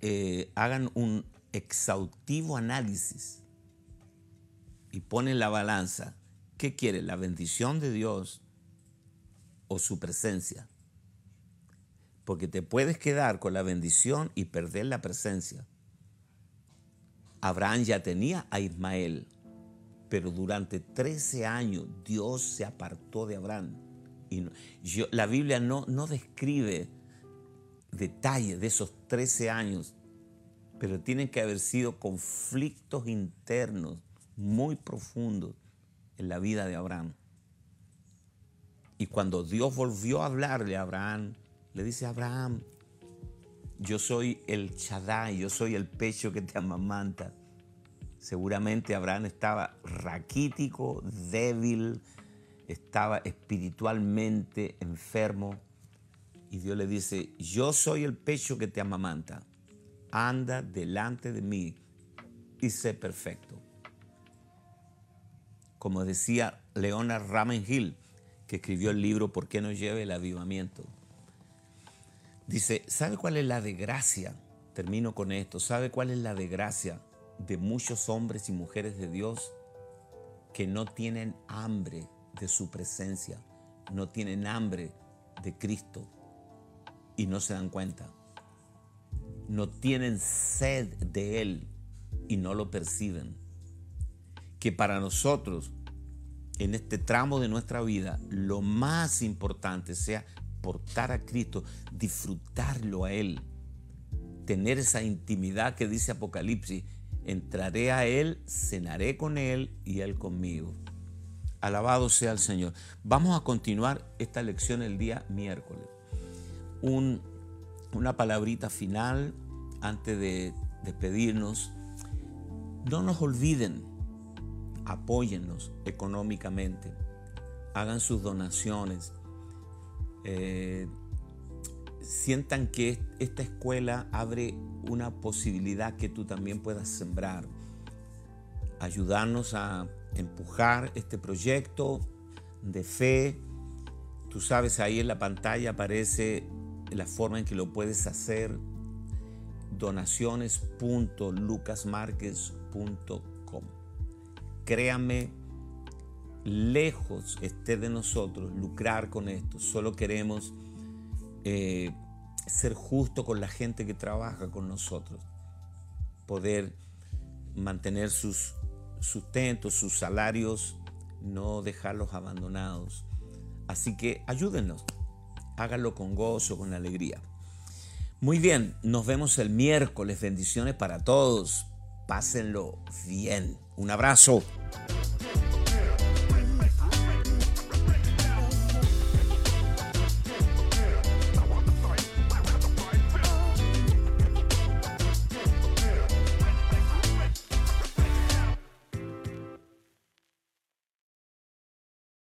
Eh, hagan un exhaustivo análisis y ponen la balanza. ¿Qué quiere? ¿La bendición de Dios o su presencia? Porque te puedes quedar con la bendición y perder la presencia. Abraham ya tenía a Ismael pero durante 13 años Dios se apartó de Abraham. Y la Biblia no, no describe detalles de esos 13 años, pero tienen que haber sido conflictos internos muy profundos en la vida de Abraham. Y cuando Dios volvió a hablarle a Abraham, le dice Abraham, yo soy el Shaddai, yo soy el pecho que te amamanta. Seguramente Abraham estaba raquítico, débil, estaba espiritualmente enfermo. Y Dios le dice, yo soy el pecho que te amamanta. Anda delante de mí y sé perfecto. Como decía Leona Ramengil, que escribió el libro ¿Por qué no lleve el avivamiento? Dice, ¿sabe cuál es la desgracia? Termino con esto. ¿Sabe cuál es la desgracia? de muchos hombres y mujeres de Dios que no tienen hambre de su presencia, no tienen hambre de Cristo y no se dan cuenta. No tienen sed de Él y no lo perciben. Que para nosotros, en este tramo de nuestra vida, lo más importante sea portar a Cristo, disfrutarlo a Él, tener esa intimidad que dice Apocalipsis, entraré a Él, cenaré con Él y Él conmigo. Alabado sea el Señor. Vamos a continuar esta lección el día miércoles. Una palabrita final antes de despedirnos. No nos olviden, apóyennos económicamente, hagan sus donaciones. Eh, sientan que esta escuela abre una posibilidad que tú también puedas sembrar. Ayudarnos a empujar este proyecto de fe. Tú sabes, ahí en la pantalla aparece la forma en que lo puedes hacer. Donaciones.lucasmarquez.com. Créame, lejos esté de nosotros lucrar con esto. Solo queremos eh, ser justo con la gente que trabaja con nosotros, poder mantener sus sustentos, sus salarios, no dejarlos abandonados. Así que ayúdennos, háganlo con gozo, con alegría. Muy bien, nos vemos el miércoles. Bendiciones para todos. Pásenlo bien. Un abrazo.